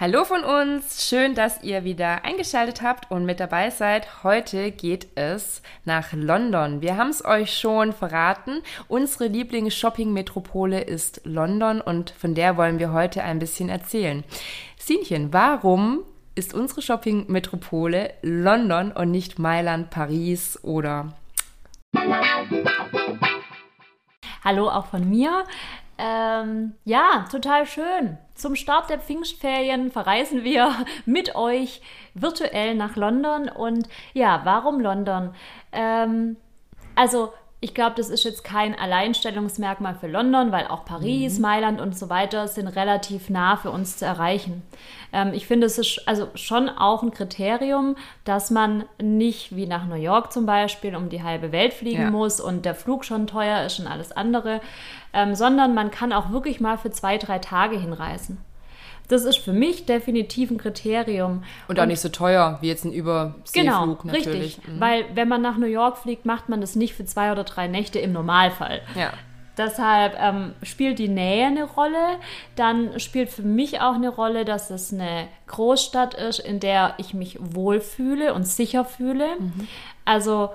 Hallo von uns, schön, dass ihr wieder eingeschaltet habt und mit dabei seid. Heute geht es nach London. Wir haben es euch schon verraten. Unsere Lieblings-Shopping-Metropole ist London und von der wollen wir heute ein bisschen erzählen. Sinchen, warum ist unsere Shopping-Metropole London und nicht Mailand, Paris oder Hallo auch von mir. Ähm, ja, total schön. Zum Start der Pfingstferien verreisen wir mit euch virtuell nach London. Und ja, warum London? Ähm, also, ich glaube, das ist jetzt kein Alleinstellungsmerkmal für London, weil auch Paris, Mailand und so weiter sind relativ nah für uns zu erreichen. Ähm, ich finde, es ist also schon auch ein Kriterium, dass man nicht wie nach New York zum Beispiel um die halbe Welt fliegen Ja. muss und der Flug schon teuer ist und alles andere, ähm, sondern man kann auch wirklich mal für zwei, drei Tage hinreisen. Das ist für mich definitiv ein Kriterium. und auch nicht so teuer wie jetzt ein Überseeflug Genau, natürlich. richtig. Mhm. Weil wenn man nach New York fliegt, macht man das nicht für zwei oder drei Nächte im Normalfall. Ja. Deshalb ähm, spielt die Nähe eine Rolle. Dann spielt für mich auch eine Rolle, dass es eine Großstadt ist, in der ich mich wohlfühle und sicher fühle. Also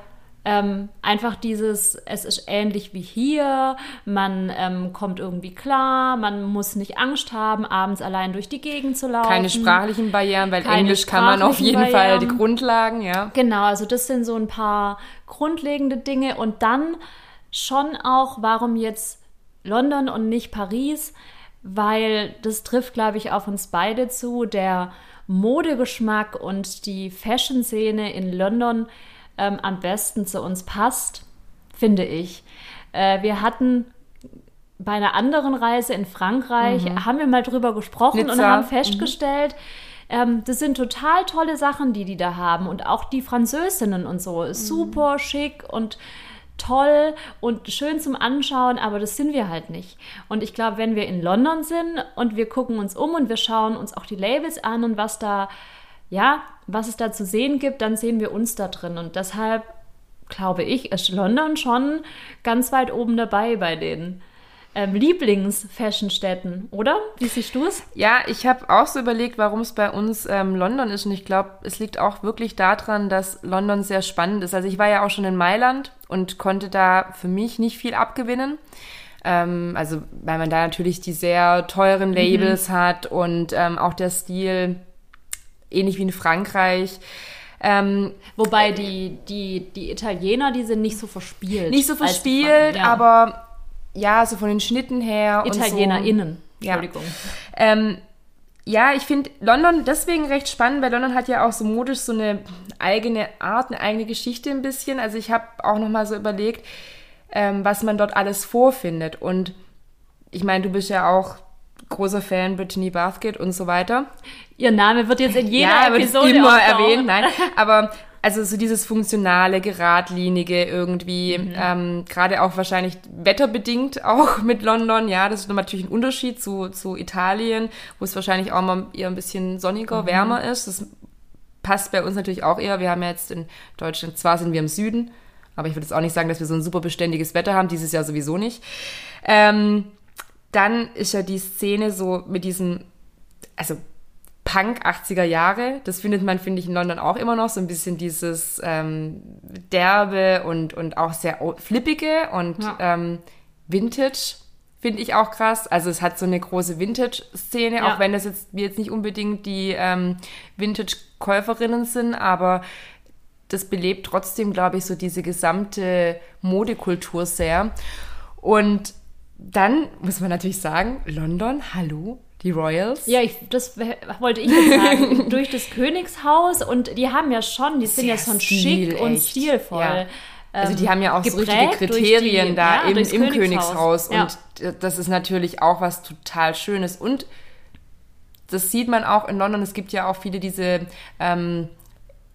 ähm, einfach dieses, es ist ähnlich wie hier, man ähm, kommt irgendwie klar, man muss nicht Angst haben, abends allein durch die Gegend zu laufen. Keine sprachlichen Barrieren, weil Keine Englisch kann man auf jeden sprachlichen Fall die Barrieren. Grundlagen, ja. Genau, also das sind so ein paar grundlegende Dinge. Und dann schon auch, warum jetzt London und nicht Paris? Weil das trifft, glaube ich, auf uns beide zu. Der Modegeschmack und die Fashion-Szene in London ähm, am besten zu uns passt, finde ich. Äh, wir hatten bei einer anderen Reise in Frankreich, haben wir mal drüber gesprochen und Nizza. haben festgestellt, ähm, das sind total tolle Sachen, die die da haben. Und auch die Französinnen und so. Ist Super schick und toll und schön zum Anschauen, aber das sind wir halt nicht. Und ich glaube, wenn wir in London sind und wir gucken uns um und wir schauen uns auch die Labels an und was da, ja, was es da zu sehen gibt, dann sehen wir uns da drin. Und deshalb glaube ich, ist London schon ganz weit oben dabei bei den ähm, Lieblings-Fashion-Städten, oder? Wie siehst du es? Ja, ich habe auch so überlegt, warum es bei uns ähm, London ist. Und ich glaube, es liegt auch wirklich daran, dass London sehr spannend ist. Also ich war ja auch schon in Mailand und konnte da für mich nicht viel abgewinnen. Ähm, also weil man da natürlich die sehr teuren Labels hat und ähm, auch der Stil ähnlich wie in Frankreich. Ähm, Wobei die, die, die Italiener, die sind nicht so verspielt. nicht so verspielt, ja. aber ja, so von den Schnitten her. und so. ItalienerInnen. Ja. Entschuldigung. Ähm, ja, ich finde London deswegen recht spannend, weil London hat ja auch so modisch so eine eigene Art, eine eigene Geschichte ein bisschen. Also ich habe auch noch mal so überlegt, ähm, was man dort alles vorfindet. Und ich meine, du bist ja auch großer Fan Brittany Bathgate und so weiter. Ihr Name wird jetzt in jeder ja, Episode immer erwähnt, nein. Aber also so dieses funktionale, geradlinige irgendwie, Mhm. ähm, gerade auch wahrscheinlich wetterbedingt auch mit London, ja, das ist natürlich ein Unterschied zu, zu Italien, wo es wahrscheinlich auch mal eher ein bisschen sonniger, Mhm. wärmer ist. Das passt bei uns natürlich auch eher. Wir haben ja jetzt in Deutschland, zwar sind wir im Süden, aber ich würde jetzt auch nicht sagen, dass wir so ein super beständiges Wetter haben, dieses Jahr sowieso nicht. Ähm, dann ist ja die Szene so mit diesem, also Punk 80er Jahre, das findet man, finde ich, in London auch immer noch, so ein bisschen dieses ähm, derbe und, und auch sehr flippige und Ja. ähm, Vintage finde ich auch krass. Also es hat so eine große Vintage-Szene, Ja. auch wenn das jetzt wir jetzt nicht unbedingt die ähm, Vintage-Käuferinnen sind, aber das belebt trotzdem, glaube ich, so diese gesamte Modekultur sehr. Und dann muss man natürlich sagen, London, hallo, die Royals. Ja, ich, das wollte ich jetzt sagen. Durch das Königshaus und die haben ja schon, die sind ja Sehr schon Stil, schick und echt. stilvoll. Ja. Also die ähm, haben ja auch so richtige Kriterien die- da ja, im, durchs im Königshaus. Ja. Und das ist natürlich auch was total Schönes. Und das sieht man auch in London. Es gibt ja auch viele diese ähm,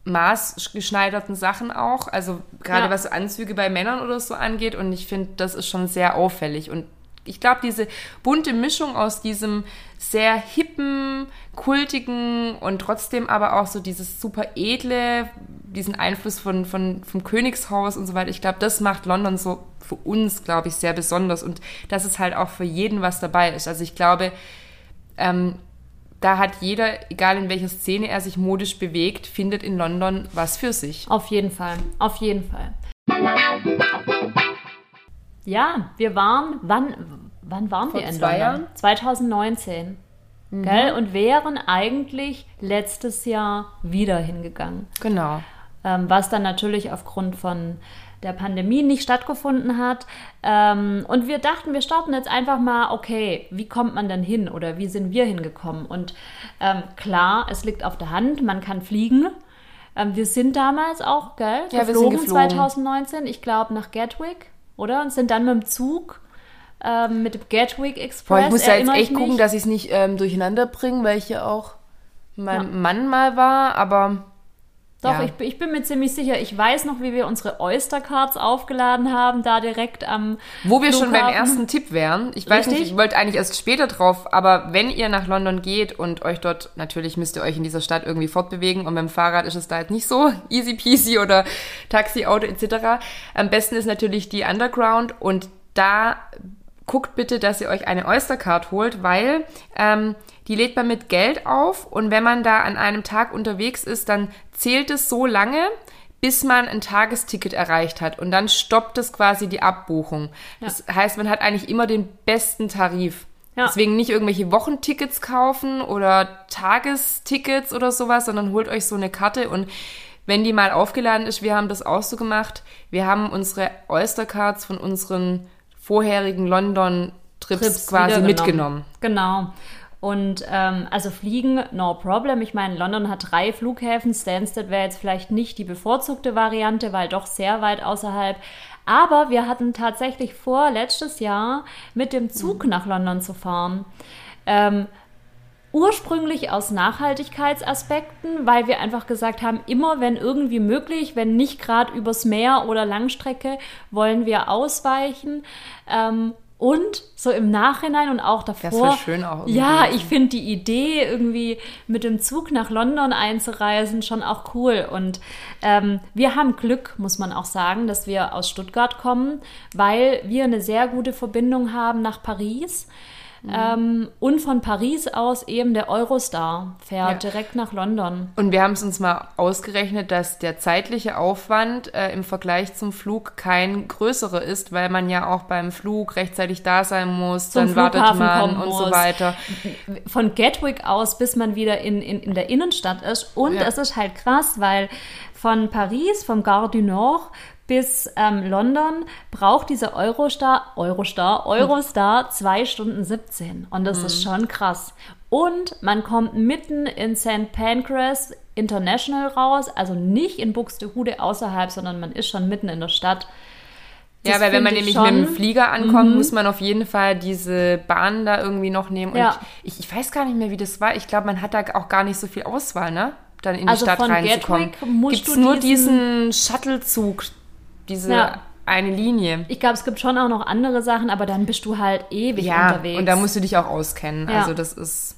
maßgeschneiderten Sachen auch. Also gerade Ja. was Anzüge bei Männern oder so angeht. Und ich finde, das ist schon sehr auffällig. Und ich glaube, diese bunte Mischung aus diesem sehr hippen, kultigen und trotzdem aber auch so dieses super edle, diesen Einfluss von, von, vom Königshaus und so weiter. Ich glaube, das macht London so für uns, glaube ich, sehr besonders. Und dass es halt auch für jeden was dabei ist. Also ich glaube, ähm, da hat jeder, egal in welcher Szene er sich modisch bewegt, findet in London was für sich. Auf jeden Fall, auf jeden Fall. Ja, wir waren, wann, wann waren Vor wir in zwei London? Jahren? 2019. Gell? Und wären eigentlich letztes Jahr wieder hingegangen. Genau. ähm, was dann natürlich aufgrund von der Pandemie nicht stattgefunden hat. Ähm, und wir dachten, wir starten jetzt einfach mal, okay, wie kommt man denn hin oder wie sind wir hingekommen? Und ähm, klar, es liegt auf der Hand, man kann fliegen. Ähm, wir sind damals auch, gell, Ja, wir sind geflogen. 2019, ich glaube nach Gatwick, oder? Und sind dann mit dem Zug, ähm, mit dem Gatwick Express. Boah, ich muss da jetzt echt gucken, mich. dass ich es nicht ähm, durcheinander bringe, weil ich ja auch mein Mann mal war, aber Doch, Ja. ich, bin- ich bin mir ziemlich sicher. Ich weiß noch, wie wir unsere Oyster-Cards aufgeladen haben, da direkt am Wo wir schon beim Flughafen. ersten Tipp wären, ich weiß nicht, Richtig. ich wollte eigentlich erst später drauf, aber wenn ihr nach London geht und euch dort, natürlich müsst ihr euch in dieser Stadt irgendwie fortbewegen und mit dem Fahrrad ist es da jetzt nicht so easy peasy oder Taxi, Auto etc. Am besten ist natürlich die Underground und da guckt bitte, dass ihr euch eine Oystercard holt, weil ähm, die lädt man mit Geld auf und wenn man da an einem Tag unterwegs ist, dann zählt es so lange, bis man ein Tagesticket erreicht hat und dann stoppt es quasi die Abbuchung. Das heißt, man hat eigentlich immer den besten Tarif. Ja. Deswegen nicht irgendwelche Wochentickets kaufen oder Tagestickets oder sowas, sondern holt euch so eine Karte und wenn die mal aufgeladen ist, wir haben das auch so gemacht, wir haben unsere Oyster-Cards von unseren vorherigen London-Trips Trips quasi wiedergenommen. mitgenommen. Genau. Und ähm, also Fliegen, no problem. Ich meine, London hat drei Flughäfen. Stansted wäre jetzt vielleicht nicht die bevorzugte Variante, weil doch sehr weit außerhalb. Aber wir hatten tatsächlich vor, letztes Jahr mit dem Zug nach London zu fahren. Ähm, ursprünglich aus Nachhaltigkeitsaspekten, weil wir einfach gesagt haben, immer wenn irgendwie möglich, wenn nicht gerade übers Meer oder Langstrecke, wollen wir ausweichen. Ähm, und so im Nachhinein und auch davor. Das wär schön auch irgendwie. Ja, ich finde die Idee, irgendwie mit dem Zug nach London einzureisen, schon auch cool. Und ähm, wir haben Glück, muss man auch sagen, dass wir aus Stuttgart kommen, weil wir eine sehr gute Verbindung haben nach Paris. Mhm. Ähm, und von Paris aus eben der Eurostar fährt Ja. direkt nach London. Und wir haben es uns mal ausgerechnet, dass der zeitliche Aufwand äh, im Vergleich zum Flug kein größerer ist, weil man ja auch beim Flug rechtzeitig da sein muss, Zum dann wartet Flughafen man kommen und so muss. weiter. von Gatwick aus, bis man wieder in, in, in der Innenstadt ist. Und Ja. es ist halt krass, weil von Paris, vom Gare du Nord bis ähm, London braucht dieser Eurostar, Eurostar, Eurostar 2 Stunden 17. Und das ist schon krass. Und man kommt mitten in St. Pancras International raus, also nicht in Buxtehude außerhalb, sondern man ist schon mitten in der Stadt. Ja, Das weil wenn man nämlich mit dem schon- Mhm. Flieger ankommt, muss man auf jeden Fall diese Bahn da irgendwie noch nehmen. Und Ja. ich, ich weiß gar nicht mehr, wie das war. Ich glaube, man hat da auch gar nicht so viel Auswahl, ne? Dann in die Also Stadt von reinzukommen. Gibt's du nur diesen Shuttlezug, diese Ja. eine Linie. Ich glaube, es gibt schon auch noch andere Sachen, aber dann bist du halt ewig Ja, unterwegs. und da musst du dich auch auskennen. Ja. Also das ist...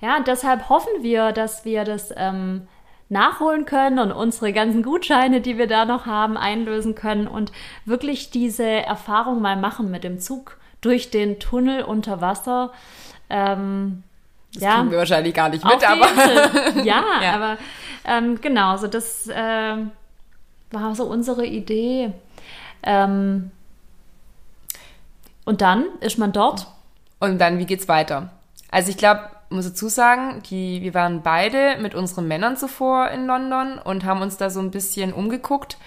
Ja, deshalb hoffen wir, dass wir das ähm, nachholen können und unsere ganzen Gutscheine, die wir da noch haben, einlösen können und wirklich diese Erfahrung mal machen mit dem Zug durch den Tunnel unter Wasser. Ähm, ja, kriegen wir wahrscheinlich gar nicht mit, aber... Ja, Ja. aber ähm, genau, so das ähm, war so unsere Idee. Ähm, und dann ist man dort. Und dann, wie geht's weiter? Also ich glaube, muss dazu sagen, die, wir waren beide mit unseren Männern zuvor in London und haben uns da so ein bisschen umgeguckt.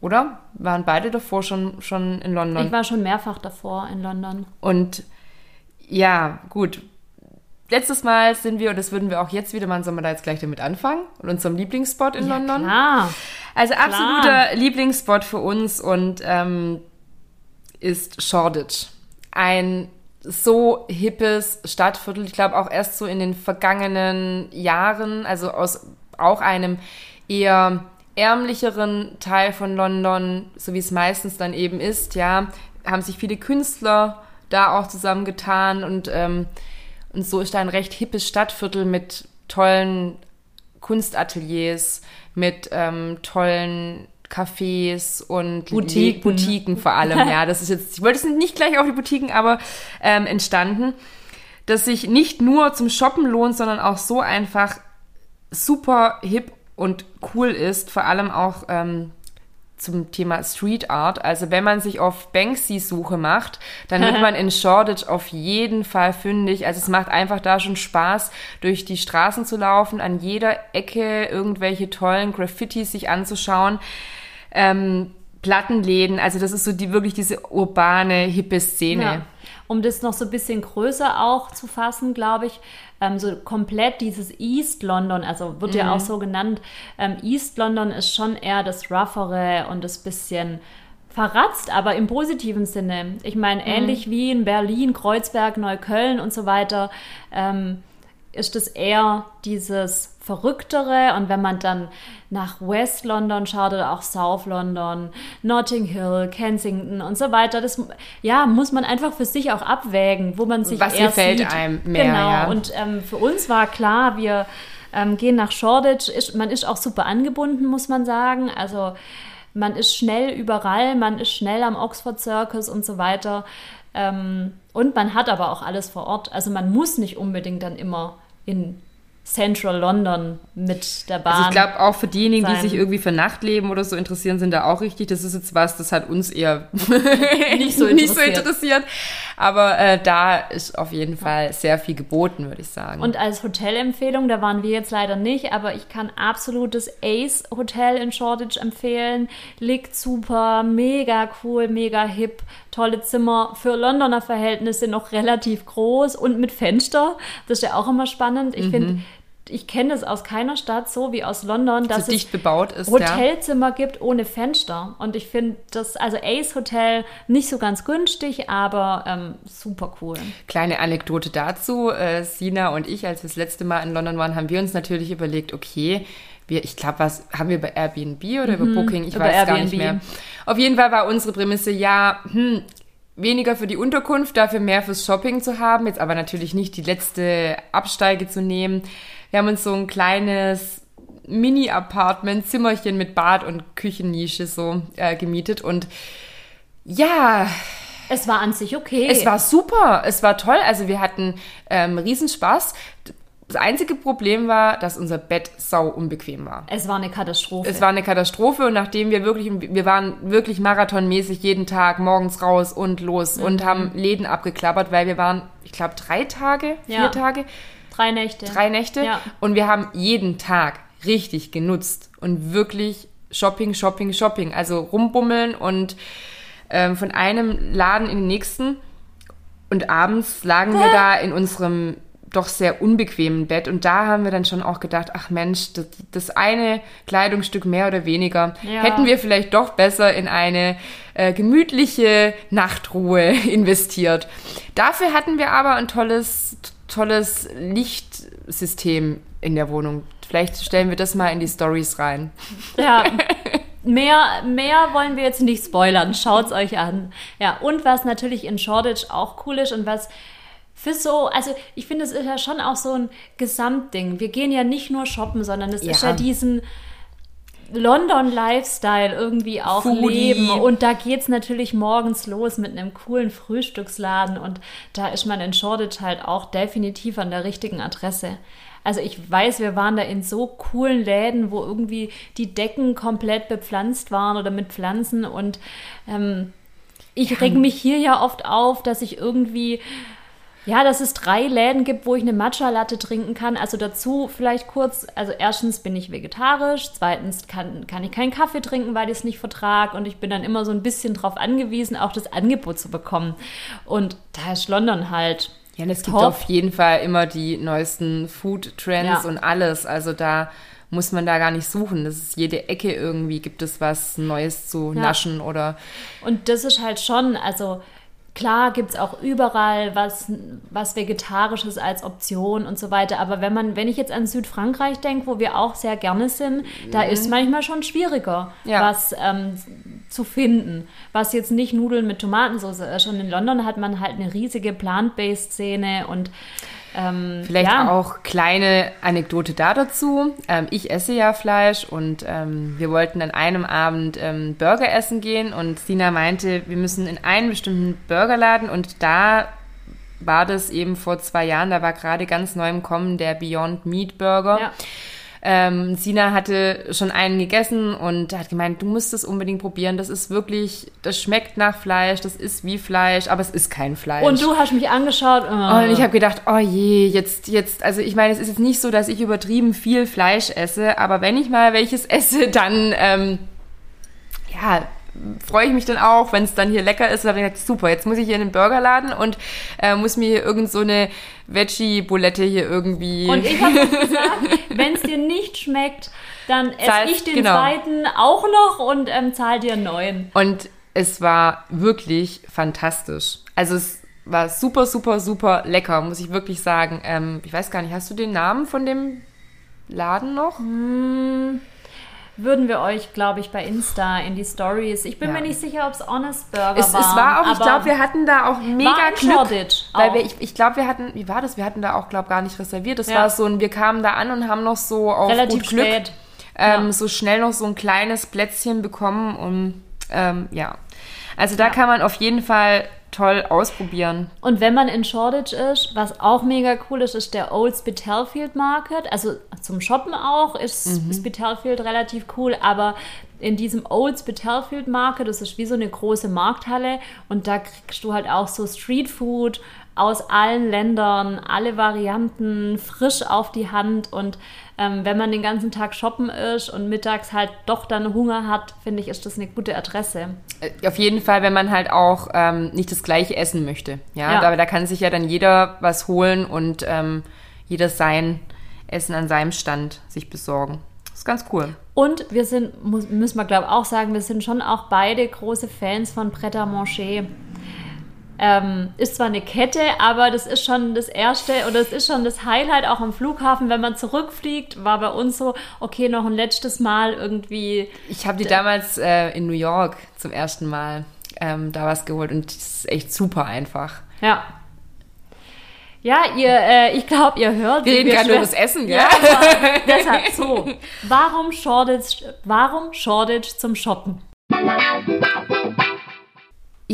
Oder? Waren beide davor schon, schon in London. Ich war schon mehrfach davor in London. Und ja, gut. Letztes Mal sind wir, und das würden wir auch jetzt wieder machen, sollen wir da jetzt gleich damit anfangen? Und unserem Lieblingsspot in London? Klar. Also absoluter Lieblingsspot für uns und ähm, ist Shoreditch. Ein so hippes Stadtviertel. Ich glaube auch erst so in den vergangenen Jahren, also aus auch einem eher ärmlicheren Teil von London, so wie es meistens dann eben ist, ja, haben sich viele Künstler da auch zusammengetan und, ähm, und so ist da ein recht hippes Stadtviertel mit tollen Kunstateliers, mit ähm, tollen Cafés und Boutiquen. Boutiquen vor allem, ja. Das ist jetzt, ich wollte es nicht gleich auf die Boutiquen, aber ähm, entstanden, dass sich nicht nur zum Shoppen lohnt, sondern auch so einfach super hip und cool ist, vor allem auch ähm, zum Thema Street Art. Also wenn man sich auf Banksy-Suche macht, dann wird man in Shoreditch auf jeden Fall fündig. Also es macht einfach da schon Spaß, durch die Straßen zu laufen, an jeder Ecke irgendwelche tollen Graffitis sich anzuschauen. Ähm, Plattenläden, also das ist so die wirklich diese urbane, hippe Szene. Ja. Um das noch so ein bisschen größer auch zu fassen, glaube ich, ähm, so komplett dieses East London, also wird mhm. ja auch so genannt, ähm, East London ist schon eher das roughere und das bisschen verratzt, aber im positiven Sinne. Ich meine, mhm. ähnlich wie in Berlin, Kreuzberg, Neukölln und so weiter, ähm, ist es eher dieses Verrücktere. Und wenn man dann nach West London schaut oder auch South London, Notting Hill, Kensington und so weiter, das ja, muss man einfach für sich auch abwägen, wo man sich Was eher gefällt sieht. einem mehr. Genau. Ja. Und ähm, für uns war klar, wir ähm, gehen nach Shoreditch. Ist, man ist auch super angebunden, muss man sagen. Also man ist schnell überall, man ist schnell am Oxford Circus und so weiter. Ähm, und man hat aber auch alles vor Ort. Also man muss nicht unbedingt dann immer in Central London mit der Bahn. Also ich glaube auch für diejenigen, sein. die sich irgendwie für Nachtleben oder so interessieren, sind da auch richtig. Das ist jetzt was, das hat uns eher nicht, so nicht so interessiert. Aber äh, da ist auf jeden Fall sehr viel geboten, würde ich sagen. Und als Hotelempfehlung, da waren wir jetzt leider nicht, aber ich kann absolut das Ace Hotel in Shoreditch empfehlen. Liegt super, mega cool, mega hip, tolle Zimmer. Für Londoner Verhältnisse noch relativ groß und mit Fenster. Das ist ja auch immer spannend. Ich mhm. finde, ich kenne das aus keiner Stadt so wie aus London, dass so dicht es bebaut ist, Hotelzimmer ja. gibt ohne Fenster. Und ich finde das, also Ace Hotel, nicht so ganz günstig, aber ähm, super cool. Kleine Anekdote dazu. Äh, Sina und ich, als wir das letzte Mal in London waren, haben wir uns natürlich überlegt, okay, wir, ich glaube, was haben wir bei Airbnb oder mhm, über Booking? Ich weiß Airbnb. gar nicht mehr. Auf jeden Fall war unsere Prämisse, ja, hm, weniger für die Unterkunft, dafür mehr fürs Shopping zu haben, jetzt aber natürlich nicht die letzte Absteige zu nehmen. Wir haben uns so ein kleines Mini-Apartment, Zimmerchen mit Bad und Küchennische so äh, gemietet und ja. Es war an sich okay. Es war super, es war toll. Also wir hatten ähm, Riesenspaß. Das einzige Problem war, dass unser Bett sau unbequem war. Es war eine Katastrophe. Es war eine Katastrophe und nachdem wir wirklich, wir waren wirklich marathonmäßig jeden Tag morgens raus und los mhm. und haben Läden abgeklappert, weil wir waren, ich glaube, drei Tage, vier ja. Tage Drei Nächte. Drei Nächte. Ja. Und wir haben jeden Tag richtig genutzt und wirklich Shopping, Shopping, Shopping. Also rumbummeln und ähm, von einem Laden in den nächsten. Und abends lagen wir da in unserem doch sehr unbequemen Bett. Und da haben wir dann schon auch gedacht, ach Mensch, das, das eine Kleidungsstück mehr oder weniger ja. hätten wir vielleicht doch besser in eine äh, gemütliche Nachtruhe investiert. Dafür hatten wir aber ein tolles, tolles Lichtsystem in der Wohnung. Vielleicht stellen wir das mal in die Stories rein. Ja. Mehr, mehr wollen wir jetzt nicht spoilern. Schaut's euch an. Ja, und was natürlich in Shoreditch auch cool ist und was für so, also ich finde, es ist ja schon auch so ein Gesamtding. Wir gehen ja nicht nur shoppen, sondern es ja. ist ja diesen, London-Lifestyle irgendwie auch Foodie. leben. Und da geht es natürlich morgens los mit einem coolen Frühstücksladen. Und da ist man in Shoreditch halt auch definitiv an der richtigen Adresse. Also ich weiß, wir waren da in so coolen Läden, wo irgendwie die Decken komplett bepflanzt waren oder mit Pflanzen. Und ähm, ich reg mich hier ja oft auf, dass ich irgendwie ja, dass es drei Läden gibt, wo ich eine Matcha-Latte trinken kann. Also dazu vielleicht kurz, also erstens bin ich vegetarisch, zweitens kann, kann ich keinen Kaffee trinken, weil ich es nicht vertrage und ich bin dann immer so ein bisschen drauf angewiesen, auch das Angebot zu bekommen. Und da ist London halt ja, und es gibt auf jeden Fall immer die neuesten Food-Trends ja. und alles. Also da muss man da gar nicht suchen. Das ist jede Ecke irgendwie, gibt es was Neues zu ja. naschen oder. Und das ist halt schon, also Klar gibt es auch überall was, was Vegetarisches als Option und so weiter. Aber wenn man, wenn ich jetzt an Südfrankreich denke, wo wir auch sehr gerne sind, da ist manchmal schon schwieriger, Ja. was ähm, zu finden. Was jetzt nicht Nudeln mit Tomatensauce ist. Und in London hat man halt eine riesige Plant-Based-Szene und ähm, Vielleicht ja. auch kleine Anekdote da dazu. Ähm, ich esse ja Fleisch und ähm, wir wollten an einem Abend ähm, Burger essen gehen und Sina meinte, wir müssen in einen bestimmten Burgerladen und da war das eben vor zwei Jahren, da war gerade ganz neu im Kommen der Beyond Meat Burger. Ja. Ähm, Sina hatte schon einen gegessen und hat gemeint, du musst es unbedingt probieren. Das ist wirklich, das schmeckt nach Fleisch, das ist wie Fleisch, aber es ist kein Fleisch. Und du hast mich angeschaut. äh, Und ich habe gedacht, oh je, jetzt, jetzt, also ich meine, es ist jetzt nicht so, dass ich übertrieben viel Fleisch esse, aber wenn ich mal welches esse, dann, ähm, ja, freue ich mich dann auch, wenn es dann hier lecker ist. Und habe ich gedacht, super, jetzt muss ich hier in den Burgerladen und äh, muss mir hier irgend so eine Veggie-Bulette hier irgendwie... Und ich habe gesagt, wenn es dir nicht schmeckt, dann esse ich den genau. zweiten auch noch und ähm, zahl dir einen neuen. Und es war wirklich fantastisch. Also es war super, super, super lecker, muss ich wirklich sagen. Ähm, ich weiß gar nicht, hast du den Namen von dem Laden noch? Würden wir euch, glaube ich, bei Insta in die Stories. Ich bin Ja. mir nicht sicher, ob es Honest Burger Es, es war. war auch, ich glaube, wir hatten da auch mega war Glück. Weil auch. wir, ich, ich glaube, wir hatten, wie war das? Wir hatten da auch, glaube gar nicht reserviert. Das Ja. war so ein, wir kamen da an und haben noch so auf relativ gut Glück spät. ähm, Ja. so schnell noch so ein kleines Plätzchen bekommen und ähm, ja. Also da kann man auf jeden Fall toll ausprobieren. Und wenn man in Shoreditch ist, was auch mega cool ist, ist der Old Spitalfield Market. Also zum Shoppen auch ist Mhm. Spitalfield relativ cool, aber in diesem Old Spitalfield Market, das ist wie so eine große Markthalle und da kriegst du halt auch so Streetfood aus allen Ländern, alle Varianten, frisch auf die Hand und ähm, wenn man den ganzen Tag shoppen ist und mittags halt doch dann Hunger hat, finde ich, ist das eine gute Adresse. Äh, Auf jeden Fall, wenn man halt auch ähm, nicht das gleiche essen möchte. Ja, Ja. aber da kann sich ja dann jeder was holen und ähm, jeder sein Essen an seinem Stand sich besorgen. Das ist ganz cool. Und wir sind, muss, müssen wir glaube auch sagen, wir sind schon auch beide große Fans von Pret à Manger. Ähm, ist zwar eine Kette, aber das ist schon das erste oder das ist schon das Highlight auch am Flughafen, wenn man zurückfliegt, war bei uns so, okay, noch ein letztes Mal irgendwie. Ich habe die damals äh, in New York zum ersten Mal ähm, da was geholt und das ist echt super einfach. Ja. Ja, ihr, äh, ich glaube, ihr hört. Wir reden gerade nur über das Essen, gell? Ja, aber deshalb so. Warum Shoreditch, warum Shoreditch zum Shoppen?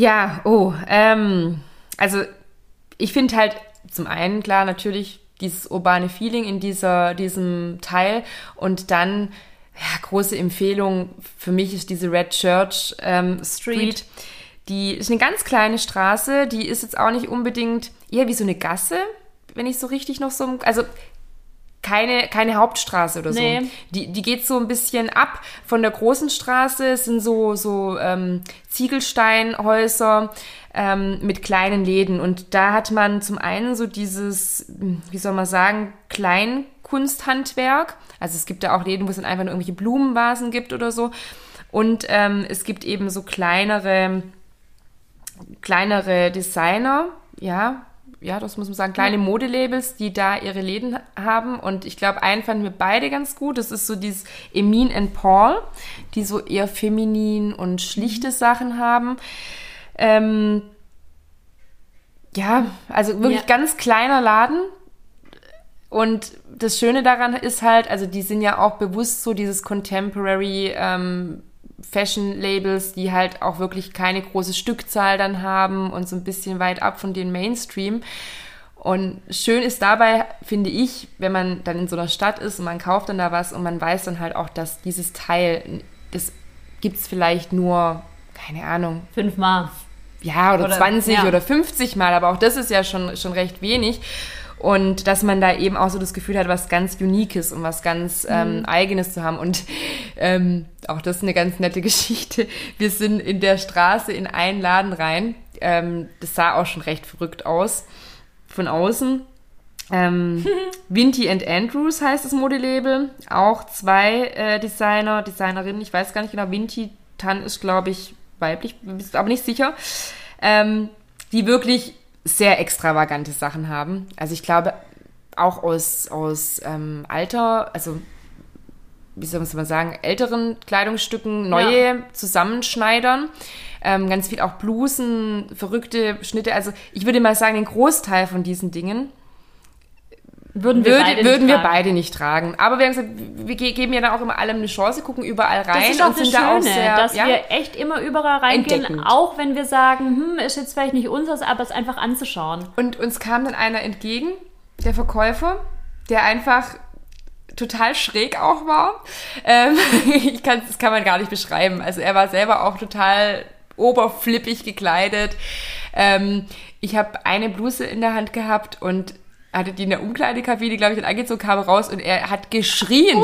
Ja, oh, ähm, also ich finde halt zum einen klar natürlich dieses urbane Feeling in dieser, diesem Teil und dann ja, große Empfehlung für mich ist diese Red Church ähm, Street. Street. Die ist eine ganz kleine Straße, die ist jetzt auch nicht unbedingt eher wie so eine Gasse, wenn ich so richtig noch so, also keine, keine Hauptstraße oder so. Nee. Die, die geht so ein bisschen ab von der großen Straße. Es sind so, so ähm, Ziegelsteinhäuser ähm, mit kleinen Läden. Und da hat man zum einen so dieses, wie soll man sagen, Kleinkunsthandwerk. Also es gibt da auch Läden, wo es dann einfach nur irgendwelche Blumenvasen gibt oder so. Und ähm, es gibt eben so kleinere, kleinere Designer, ja, ja, das muss man sagen, kleine Modelabels, die da ihre Läden haben. Und ich glaube, einen fanden wir beide ganz gut. Das ist so dieses Emin and Paul, die so eher feminin und schlichte Sachen haben. Ähm, ja, also wirklich Ja. ganz kleiner Laden. Und das Schöne daran ist halt, also die sind ja auch bewusst so dieses Contemporary ähm, Fashion Labels, die halt auch wirklich keine große Stückzahl dann haben und so ein bisschen weit ab von den Mainstream. Und schön ist dabei, finde ich, wenn man dann in so einer Stadt ist und man kauft dann da was und man weiß dann halt auch, dass dieses Teil, das gibt es vielleicht nur, keine Ahnung, Fünfmal. ja, oder, Oder- 20 ja. oder 50 Mal, aber auch das ist ja schon, schon recht wenig. Und dass man da eben auch so das Gefühl hat, was ganz Uniques und was ganz ähm, Eigenes zu haben. Und ähm, auch das ist eine ganz nette Geschichte. Wir sind in der Straße in einen Laden rein. Ähm, das sah auch schon recht verrückt aus von außen. Ähm, Vinty and Andrews heißt das Modelabel. Auch zwei äh, Designer, Designerinnen, ich weiß gar nicht genau. Vinty Tan ist, glaube ich, weiblich, bin aber nicht sicher. Ähm, die wirklich sehr extravagante Sachen haben. Also ich glaube, auch aus, aus ähm, Alter, also wie soll man sagen, älteren Kleidungsstücken neue Ja. zusammenschneidern. Ähm, ganz viel auch Blusen, verrückte Schnitte. Also ich würde mal sagen, den Großteil von diesen Dingen Würden wir würde, beide würden nicht wir tragen. beide nicht tragen. Aber wir haben gesagt, wir ge- geben ja dann auch immer allem eine Chance, gucken überall rein Das ist auch und das sind da auch Schöne, sehr, dass ja, wir echt immer überall reingehen, Entdeckend. auch wenn wir sagen, hm, ist jetzt vielleicht nicht unseres, aber es einfach anzuschauen. Und uns kam dann einer entgegen, der Verkäufer, der einfach total schräg auch war. Ähm, ich kann, das kann man gar nicht beschreiben. Also er war selber auch total oberflippig gekleidet. Ähm, ich habe eine Bluse in der Hand gehabt und hatte die in der Umkleidekabine, glaube ich, dann angezogen, kam raus und er hat geschrien.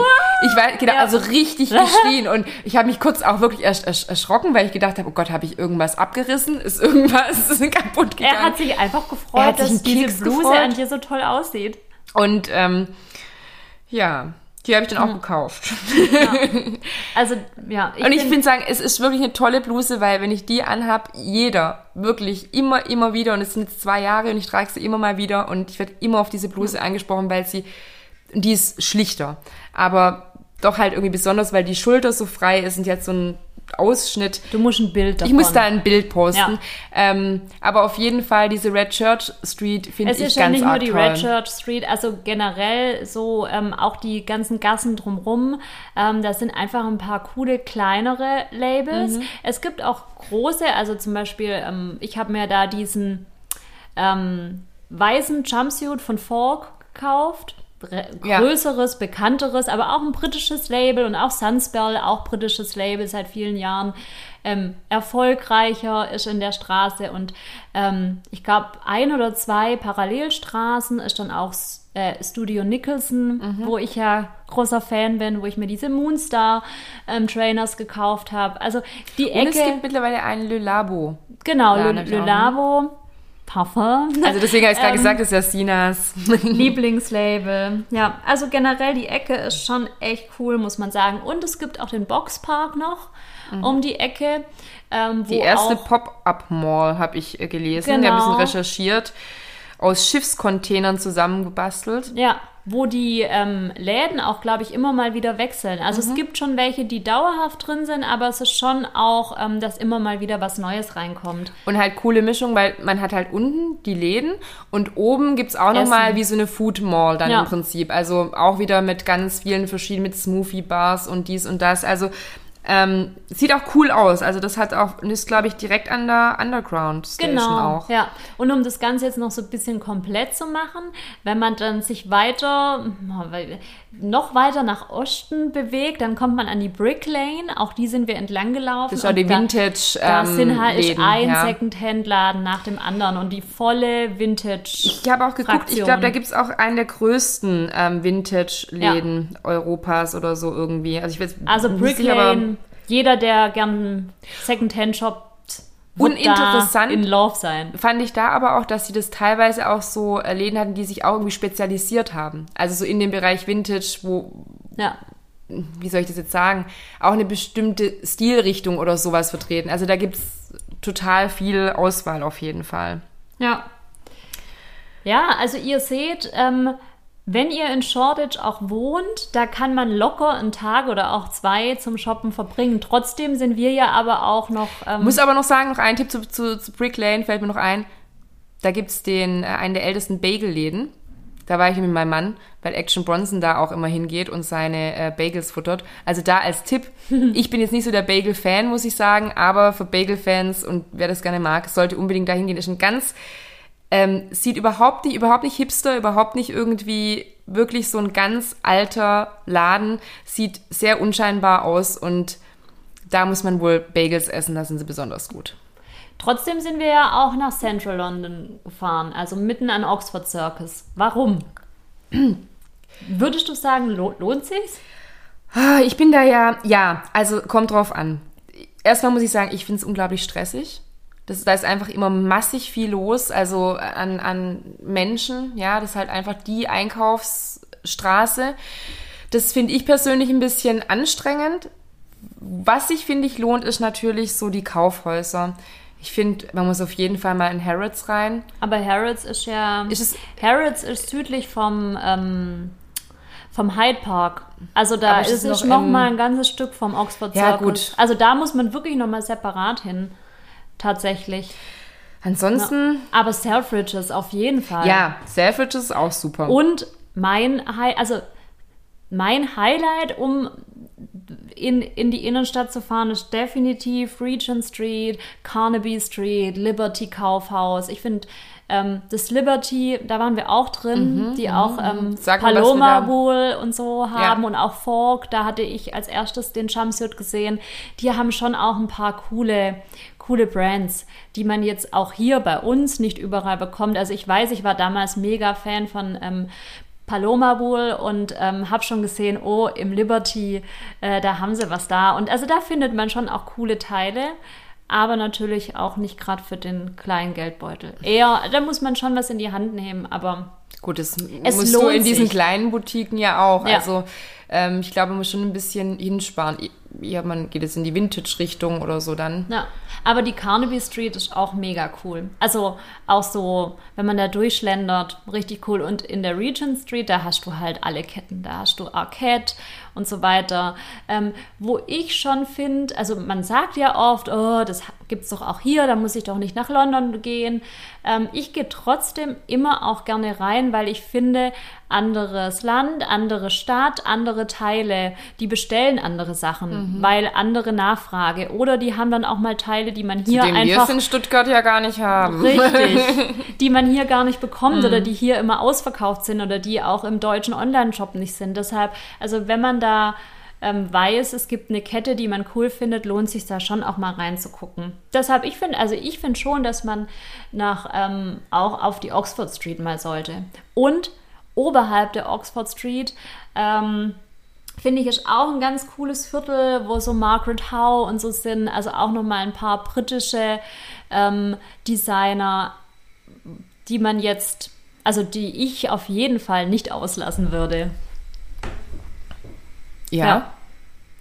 Ich war, genau, Ja. also richtig geschrien. Und ich habe mich kurz auch wirklich ersch ersch erschrocken, weil ich gedacht habe, oh Gott, habe ich irgendwas abgerissen? Ist irgendwas kaputt gegangen? Er hat sich einfach gefreut, dass diese Bluse gefreut. an dir so toll aussieht. Und ähm, ja, die habe ich dann auch Mhm. gekauft. Also, ja. Und ich find- finde sagen, es ist wirklich eine tolle Bluse, weil wenn ich die anhab, jeder, wirklich immer, immer wieder, und es sind jetzt zwei Jahre und ich trage sie immer mal wieder und ich werde immer auf diese Bluse angesprochen, weil sie, die ist schlichter, aber doch halt irgendwie besonders, weil die Schulter so frei ist und jetzt so ein Ausschnitt. du musst ein Bild davon. Ich muss da ein Bild posten. Ja. Ähm, aber auf jeden Fall diese Red Church Street finde Es ich ist ja ganz nicht nur die toll. Red Church Street, also generell so ähm, auch die ganzen Gassen drumrum. Ähm, das sind einfach ein paar coole kleinere Labels. Mhm. Es gibt auch große, also zum Beispiel, ähm, ich habe mir da diesen ähm, weißen Jumpsuit von Falk gekauft. Re- Ja. Größeres, bekannteres, aber auch ein britisches Label und auch Sunspell, auch britisches Label seit vielen Jahren. Ähm, erfolgreicher ist in der Straße und ähm, ich glaube, ein oder zwei Parallelstraßen ist dann auch äh, Studio Nicholson, Mhm. wo ich ja großer Fan bin, wo ich mir diese Moonstar ähm, Trainers gekauft habe. Also die Und es Ecke, gibt mittlerweile einen Le Labo. genau, Ja, Le, natürlich Le auch, ne? Labo, Parfum. Also deswegen habe ich gerade Ähm, gesagt, das ist ja Sinas. Lieblingslabel. Ja, also generell die Ecke ist schon echt cool, muss man sagen. Und es gibt auch den Boxpark noch um die Ecke. Ähm, Mhm. Die erste Pop-Up-Mall habe ich äh, gelesen. Wir haben ein Genau. bisschen recherchiert. Aus Schiffscontainern zusammengebastelt. ja, wo die ähm, Läden auch, glaube ich, immer mal wieder wechseln. Also Mhm. es gibt schon welche, die dauerhaft drin sind, aber es ist schon auch, ähm, dass immer mal wieder was Neues reinkommt. Und halt coole Mischung, weil man hat halt unten die Läden und oben gibt's auch nochmal wie so eine Food Mall dann Ja. im Prinzip. Also auch wieder mit ganz vielen verschiedenen, mit Smoothie-Bars und dies und das. Also ähm, sieht auch cool aus. Also das hat auch, ist glaube ich direkt an der Underground Station Genau, auch. ja. Und um das Ganze jetzt noch so ein bisschen komplett zu machen, wenn man dann sich weiter, noch weiter nach Osten bewegt, dann kommt man an die Brick Lane. Auch die sind wir entlang gelaufen. Das ist Und die da- Vintage, Da ähm, sind halt Läden, ein ja. Second-Hand-Laden nach dem anderen und die volle Vintage. Ich habe auch geguckt, ich Fraktion. glaube, da gibt's auch einen der größten ähm, Vintage-Läden Europas oder so irgendwie. Also ich weiß Also Brick Lane, jeder, der gern Second-Hand shoppt, wird Uninteressant. in Love sein. fand ich da aber auch, dass sie das teilweise auch so äh, Läden hatten, die sich auch irgendwie spezialisiert haben. Also so in dem Bereich Vintage, wo, Ja. wie soll ich das jetzt sagen, auch eine bestimmte Stilrichtung oder sowas vertreten. Also da gibt's total viel Auswahl auf jeden Fall. Ja. Ja, also ihr seht, ähm, wenn ihr in Shoreditch auch wohnt, da kann man locker einen Tag oder auch zwei zum Shoppen verbringen. Trotzdem sind wir ja aber auch noch. Ähm, Muss aber noch sagen, noch ein Tipp zu, zu, zu Brick Lane fällt mir noch ein. Da gibt's den, äh, einen der ältesten Bagel-Läden. Da war ich mit meinem Mann, weil Action Bronson da auch immer hingeht und seine äh, Bagels futtert. Also da als Tipp, ich bin jetzt nicht so der Bagel-Fan, muss ich sagen, aber für Bagel-Fans und wer das gerne mag, sollte unbedingt da hingehen. Ist ein ganz, ähm, sieht überhaupt nicht, überhaupt nicht hipster, überhaupt nicht irgendwie wirklich so ein ganz alter Laden, sieht sehr unscheinbar aus und da muss man wohl Bagels essen, da sind sie besonders gut. trotzdem sind wir ja auch nach Central London gefahren, also mitten an Oxford Circus. Warum? Würdest du sagen, lo lohnt sich's? Ah, Ich bin da ja, ja, also kommt drauf an. Erstmal muss ich sagen, ich finde es unglaublich stressig. Das, da ist einfach immer massig viel los, also an, an Menschen, ja, das ist halt einfach die Einkaufsstraße. Das finde ich persönlich ein bisschen anstrengend. Was sich, finde ich, lohnt, ist natürlich so die Kaufhäuser. Ich finde, man muss auf jeden Fall mal in Harrods rein. Aber Harrods ist ja. Ist es- Harrods ist südlich vom, ähm, vom Hyde Park. Also da ist es noch noch mal ein ganzes Stück vom Oxford Ja, Circus. gut. Also da muss man wirklich noch mal separat hin. Tatsächlich. Ansonsten, Aber Selfridges auf jeden Fall. ja, Selfridges ist auch super. Und mein High, also mein Highlight, um in, in die Innenstadt zu fahren, ist definitiv Regent Street, Carnaby Street, Liberty Kaufhaus. Ich finde ähm, das Liberty, da waren wir auch drin, die auch ähm, Mhm, Sag mal, was wir Paloma wohl und so haben Ja. und auch Fork. Da hatte ich als erstes den Jumpsuit gesehen. Die haben schon auch ein paar coole coole Brands, die man jetzt auch hier bei uns nicht überall bekommt. Also ich weiß, ich war damals mega Fan von ähm, Paloma wohl und ähm, habe schon gesehen, oh, im Liberty, äh, da haben sie was da. Und also da findet man schon auch coole Teile, aber natürlich auch nicht gerade für den kleinen Geldbeutel. Eher, da muss man schon was in die Hand nehmen, aber Gut, das Es musst du in diesen sich. kleinen Boutiquen ja auch. Ja. Also ähm, ich glaube, man muss schon ein bisschen hinsparen. Ja, man geht jetzt in die Vintage-Richtung oder so dann. Ja, aber die Carnaby Street ist auch mega cool. Also auch so, wenn man da durchschlendert, richtig cool. Und in der Regent Street, da hast du halt alle Ketten. Da hast du Arcade und so weiter. Ähm, wo ich schon finde, also man sagt ja oft, oh, das gibt's doch auch hier, da muss ich doch nicht nach London gehen. Ähm, ich gehe trotzdem immer auch gerne rein, weil ich finde, anderes Land, andere Stadt, andere Teile, die bestellen andere Sachen, weil andere Nachfrage. Oder die haben dann auch mal Teile, die man hier Den wir einfach es in Stuttgart ja gar nicht haben. Richtig. Die man hier gar nicht bekommt oder die hier immer ausverkauft sind oder die auch im deutschen Online-Shop nicht sind. Deshalb, also wenn man da ähm, weiß, es gibt eine Kette, die man cool findet, lohnt sich da schon auch mal reinzugucken. Deshalb, ich finde, also ich finde schon, dass man nach ähm, auch auf die Oxford Street mal sollte. Und oberhalb der Oxford Street ähm, Finde ich, ist auch ein ganz cooles Viertel, wo so Margaret Howe und so sind. Also auch nochmal ein paar britische ähm, Designer, die man jetzt, also die ich auf jeden Fall nicht auslassen würde. Ja.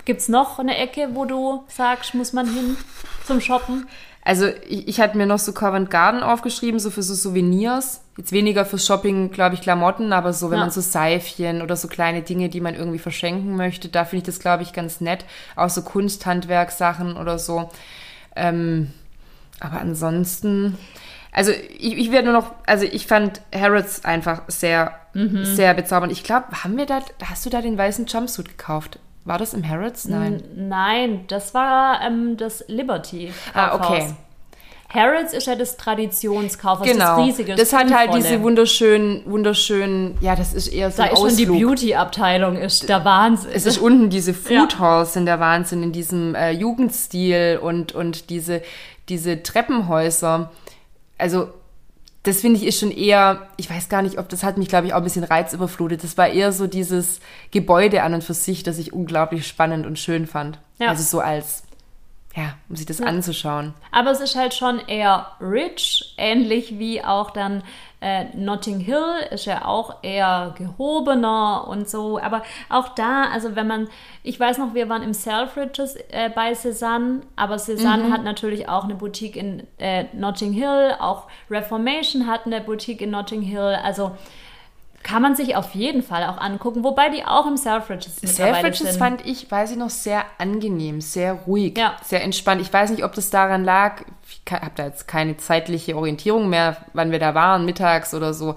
Gibt es noch eine Ecke, wo du sagst, muss man hin zum Shoppen? Also ich, ich hatte mir noch so Covent Garden aufgeschrieben, so für so Souvenirs. Jetzt weniger fürs Shopping, glaube ich, Klamotten, aber so, wenn Ja. man so Seifchen oder so kleine Dinge, die man irgendwie verschenken möchte, da finde ich das, glaube ich, ganz nett. Auch so Kunsthandwerksachen oder so. Ähm, aber ansonsten, also ich, ich werde nur noch, also ich fand Harrods einfach sehr, Mhm. sehr bezaubernd. Ich glaube, haben wir da, hast du da den weißen Jumpsuit gekauft? War das im Harrods? Nein. Nein, das war ähm, das Liberty. Ah, Kaufhaus. okay. Harrods ist ja das Traditionskaufhaus, Genau. das riesige. Das hat halt diese wunderschönen, wunderschönen, ja, das ist eher so Da ein ist schon die Ausflug. Beauty-Abteilung, ist der Wahnsinn. Es ist unten diese. Food Halls sind der Wahnsinn in diesem äh, Jugendstil und, und diese, diese Treppenhäuser. Also, das finde ich ist schon eher, ich weiß gar nicht, ob das hat mich, glaube ich, auch ein bisschen reizüberflutet. Das war eher so dieses Gebäude an und für sich, das ich unglaublich spannend und schön fand. Ja. Also so als, ja, um sich das anzuschauen. Aber es ist halt schon eher rich, ähnlich wie auch dann äh, Notting Hill ist ja auch eher gehobener und so. Aber auch da, also wenn man, ich weiß noch, wir waren im Selfridges äh, bei Cézanne, aber Cézanne hat natürlich auch eine Boutique in äh, Notting Hill, auch Reformation hat eine Boutique in Notting Hill. Also kann man sich auf jeden Fall auch angucken, wobei die auch im Selfridges mittlerweile Selfridges sind. fand ich, weiß ich noch, sehr angenehm, sehr ruhig, Ja. sehr entspannt. Ich weiß nicht, ob das daran lag, ich habe da jetzt keine zeitliche Orientierung mehr, wann wir da waren, mittags oder so.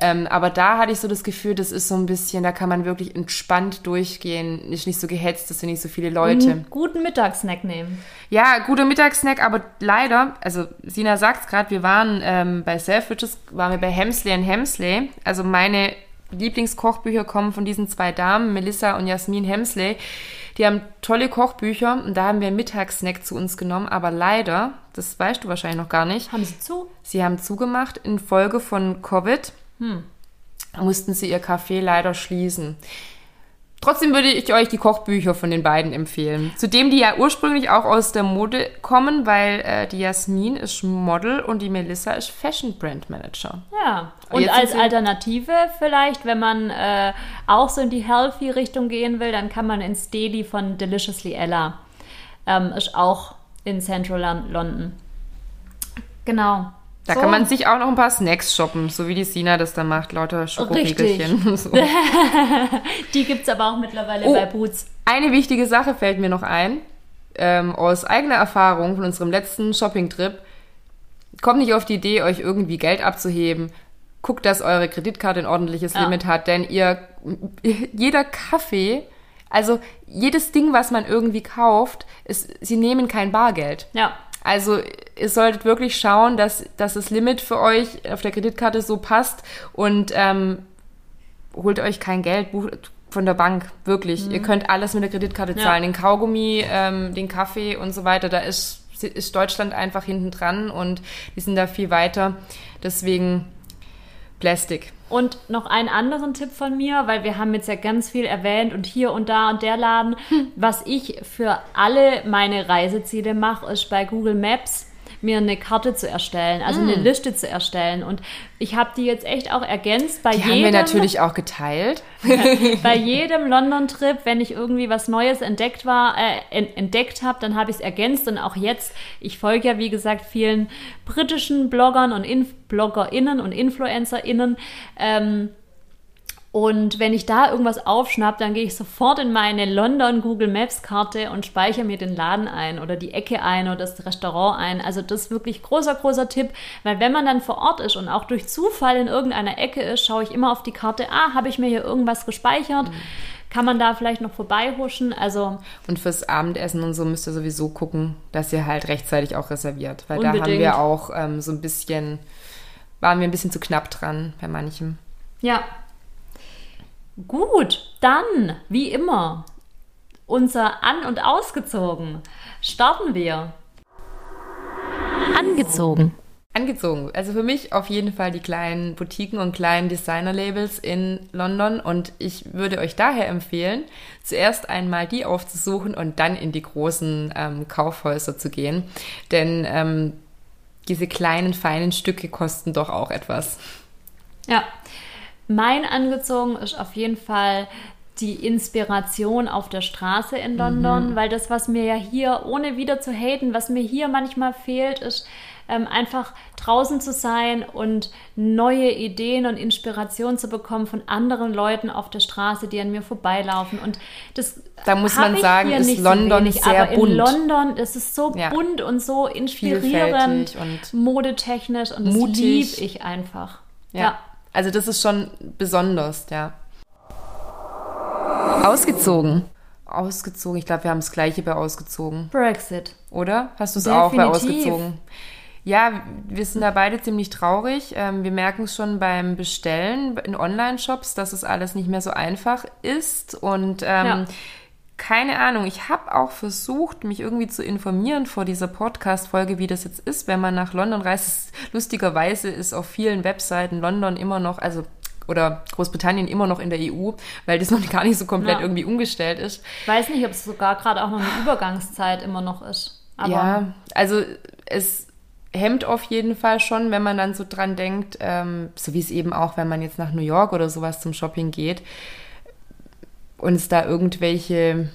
Ähm, aber da hatte ich so das Gefühl, das ist so ein bisschen, da kann man wirklich entspannt durchgehen, ist nicht so gehetzt, es sind nicht so viele Leute. einen guten Mittagssnack nehmen. Ja, guter Mittagssnack, aber leider, also Sina sagt's gerade, wir waren ähm, bei Selfridges, waren wir bei Hemsley Hemsley. Also meine Lieblingskochbücher kommen von diesen zwei Damen, Melissa und Jasmin Hemsley. Die haben tolle Kochbücher und da haben wir einen Mittagssnack zu uns genommen, aber leider, das weißt du wahrscheinlich noch gar nicht, Haben sie zu? sie haben zugemacht in Folge von Covid. Mussten sie ihr Café leider schließen. Trotzdem würde ich euch die Kochbücher von den beiden empfehlen. Zudem die ja ursprünglich auch aus der Mode kommen, weil äh, die Jasmin ist Model und die Melissa ist Fashion Brand Manager. Ja, Und als Alternative vielleicht, wenn man äh, auch so in die Healthy-Richtung gehen will, dann kann man ins Deli von Deliciously Ella. Ähm, ist auch in Central Lon- London. Genau. Da So. kann man sich auch noch ein paar Snacks shoppen, so wie die Sina das da macht, lauter Schokoriegelchen so. Die gibt es aber auch mittlerweile Oh. bei Boots. Eine wichtige Sache fällt mir noch ein. Ähm, aus eigener Erfahrung von unserem letzten Shopping-Trip. Kommt nicht auf die Idee, euch irgendwie Geld abzuheben. Guckt, dass eure Kreditkarte ein ordentliches Ja. Limit hat, denn ihr, jeder Kaffee, also jedes Ding, was man irgendwie kauft, ist, sie nehmen kein Bargeld. Ja. Also ihr solltet wirklich schauen, dass, dass das Limit für euch auf der Kreditkarte so passt und ähm, holt euch kein Geld von der Bank, wirklich. Ihr könnt alles mit der Kreditkarte Ja. zahlen, den Kaugummi, ähm, den Kaffee und so weiter. Da ist, ist Deutschland einfach hinten dran und die sind da viel weiter. Deswegen Plastik. Und noch einen anderen Tipp von mir, weil wir haben jetzt ja ganz viel erwähnt und hier und da und der Laden. Was ich für alle meine Reiseziele mache, ist bei Google Maps mir eine Karte zu erstellen, also eine Liste zu erstellen. Und ich habe die jetzt echt auch ergänzt bei Die jedem. haben wir natürlich auch geteilt. bei jedem London-Trip, wenn ich irgendwie was Neues entdeckt war, äh, en- entdeckt habe, dann habe ich es ergänzt und auch jetzt, ich folge ja wie gesagt vielen britischen Bloggern und Inf BloggerInnen und InfluencerInnen. Ähm, und wenn ich da irgendwas aufschnapp, dann gehe ich sofort in meine London Google Maps Karte und speichere mir den Laden ein oder die Ecke ein oder das Restaurant ein. Also das ist wirklich großer, großer Tipp, weil wenn man dann vor Ort ist und auch durch Zufall in irgendeiner Ecke ist, schaue ich immer auf die Karte, ah, habe ich mir hier irgendwas gespeichert? Kann man da vielleicht noch vorbeihuschen? Also Und fürs Abendessen und so müsst ihr sowieso gucken, dass ihr halt rechtzeitig auch reserviert. Weil da haben Unbedingt. wir auch ähm, so ein bisschen, waren wir ein bisschen zu knapp dran bei manchem. Ja. Gut, dann, wie immer, unser An- und Ausgezogen. Starten wir. Angezogen. Angezogen. Also für mich auf jeden Fall die kleinen Boutiquen und kleinen Designer-Labels in London. Und ich würde euch daher empfehlen, zuerst einmal die aufzusuchen und dann in die großen ähm, Kaufhäuser zu gehen. Denn ähm, diese kleinen, feinen Stücke kosten doch auch etwas. Ja. Mein angezogen ist auf jeden Fall die Inspiration auf der Straße in London, weil das, was mir ja hier, ohne wieder zu haten, was mir hier manchmal fehlt, ist ähm, einfach draußen zu sein und neue Ideen und Inspiration zu bekommen von anderen Leuten auf der Straße, die an mir vorbeilaufen. Und das Da muss man sagen, ist nicht London wenig, sehr aber bunt. In London ist es so Ja. bunt und so inspirierend, und modetechnisch und das mutig. liebe ich einfach. Ja. Also das ist schon besonders, ja. Ausgezogen. Ausgezogen. Ich glaube, wir haben das gleiche bei ausgezogen, Brexit. oder? Hast du es auch bei ausgezogen? Ja, wir sind da beide ziemlich traurig. Ähm, Wir merken es schon beim Bestellen in Online-Shops, dass es alles nicht mehr so einfach ist. Und ähm, Ja. Keine Ahnung, ich habe auch versucht, mich irgendwie zu informieren vor dieser Podcast-Folge, wie das jetzt ist, wenn man nach London reist. Lustigerweise ist auf vielen Webseiten London immer noch, also oder Großbritannien immer noch in der EU, weil das noch gar nicht so komplett Ja. irgendwie umgestellt ist. Ich weiß nicht, ob es sogar gerade auch noch eine Übergangszeit immer noch ist. Aber ja, also es hemmt auf jeden Fall schon, wenn man dann so dran denkt, ähm, so wie es eben auch, wenn man jetzt nach New York oder sowas zum Shopping geht und es da irgendwelche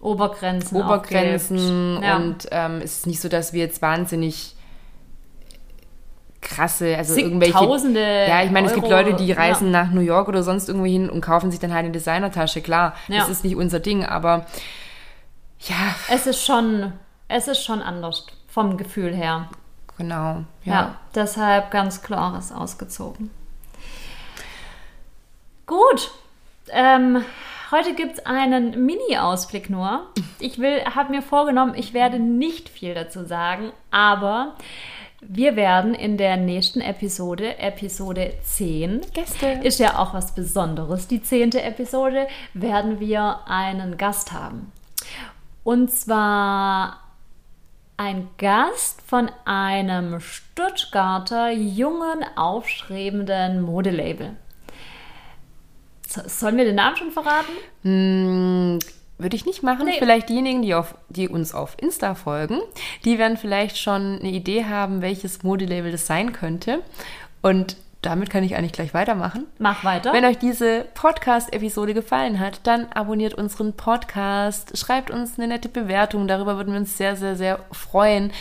Obergrenzen. Obergrenzen. Ja. und ähm, es ist nicht so, dass wir jetzt wahnsinnig krasse, also irgendwelche. Zigtausende Ja, ich meine, es gibt Leute, die reisen ja. nach New York oder sonst irgendwo hin und kaufen sich dann halt eine Designertasche. Klar, Ja. das ist nicht unser Ding, aber ja, Es ist schon, es ist schon anders vom Gefühl her. genau. Ja, Ja. deshalb ganz klares ausgezogen. Gut. Ähm, heute gibt es einen Mini-Ausblick nur. Ich habe mir vorgenommen, ich werde nicht viel dazu sagen, aber wir werden in der nächsten Episode, Episode 10, Gäste. ist ja auch was Besonderes, die zehnte Episode, werden wir einen Gast haben. Und zwar ein Gast von einem Stuttgarter jungen, aufstrebenden Modelabel. So- Sollen wir den Namen schon verraten? Hm, würde ich nicht machen. Nee. Vielleicht diejenigen, die, auf, die uns auf Insta folgen, die werden vielleicht schon eine Idee haben, welches Modelabel das sein könnte. Und damit kann ich eigentlich gleich weitermachen. Mach weiter. Wenn euch diese Podcast-Episode gefallen hat, dann abonniert unseren Podcast, schreibt uns eine nette Bewertung, darüber würden wir uns sehr, sehr, sehr freuen.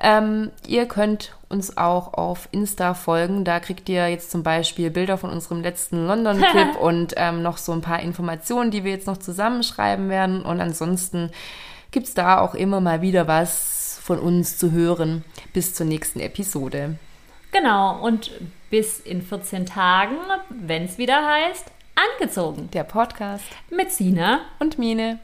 Ähm, ihr könnt uns auch auf Insta folgen. Da kriegt ihr jetzt zum Beispiel Bilder von unserem letzten London-Trip und ähm, noch so ein paar Informationen, die wir jetzt noch zusammenschreiben werden. Und ansonsten gibt es da auch immer mal wieder was von uns zu hören. Bis zur nächsten Episode. Genau, und bis in 14 Tagen, wenn es wieder heißt, angezogen. Der Podcast Mit Sina und Mine.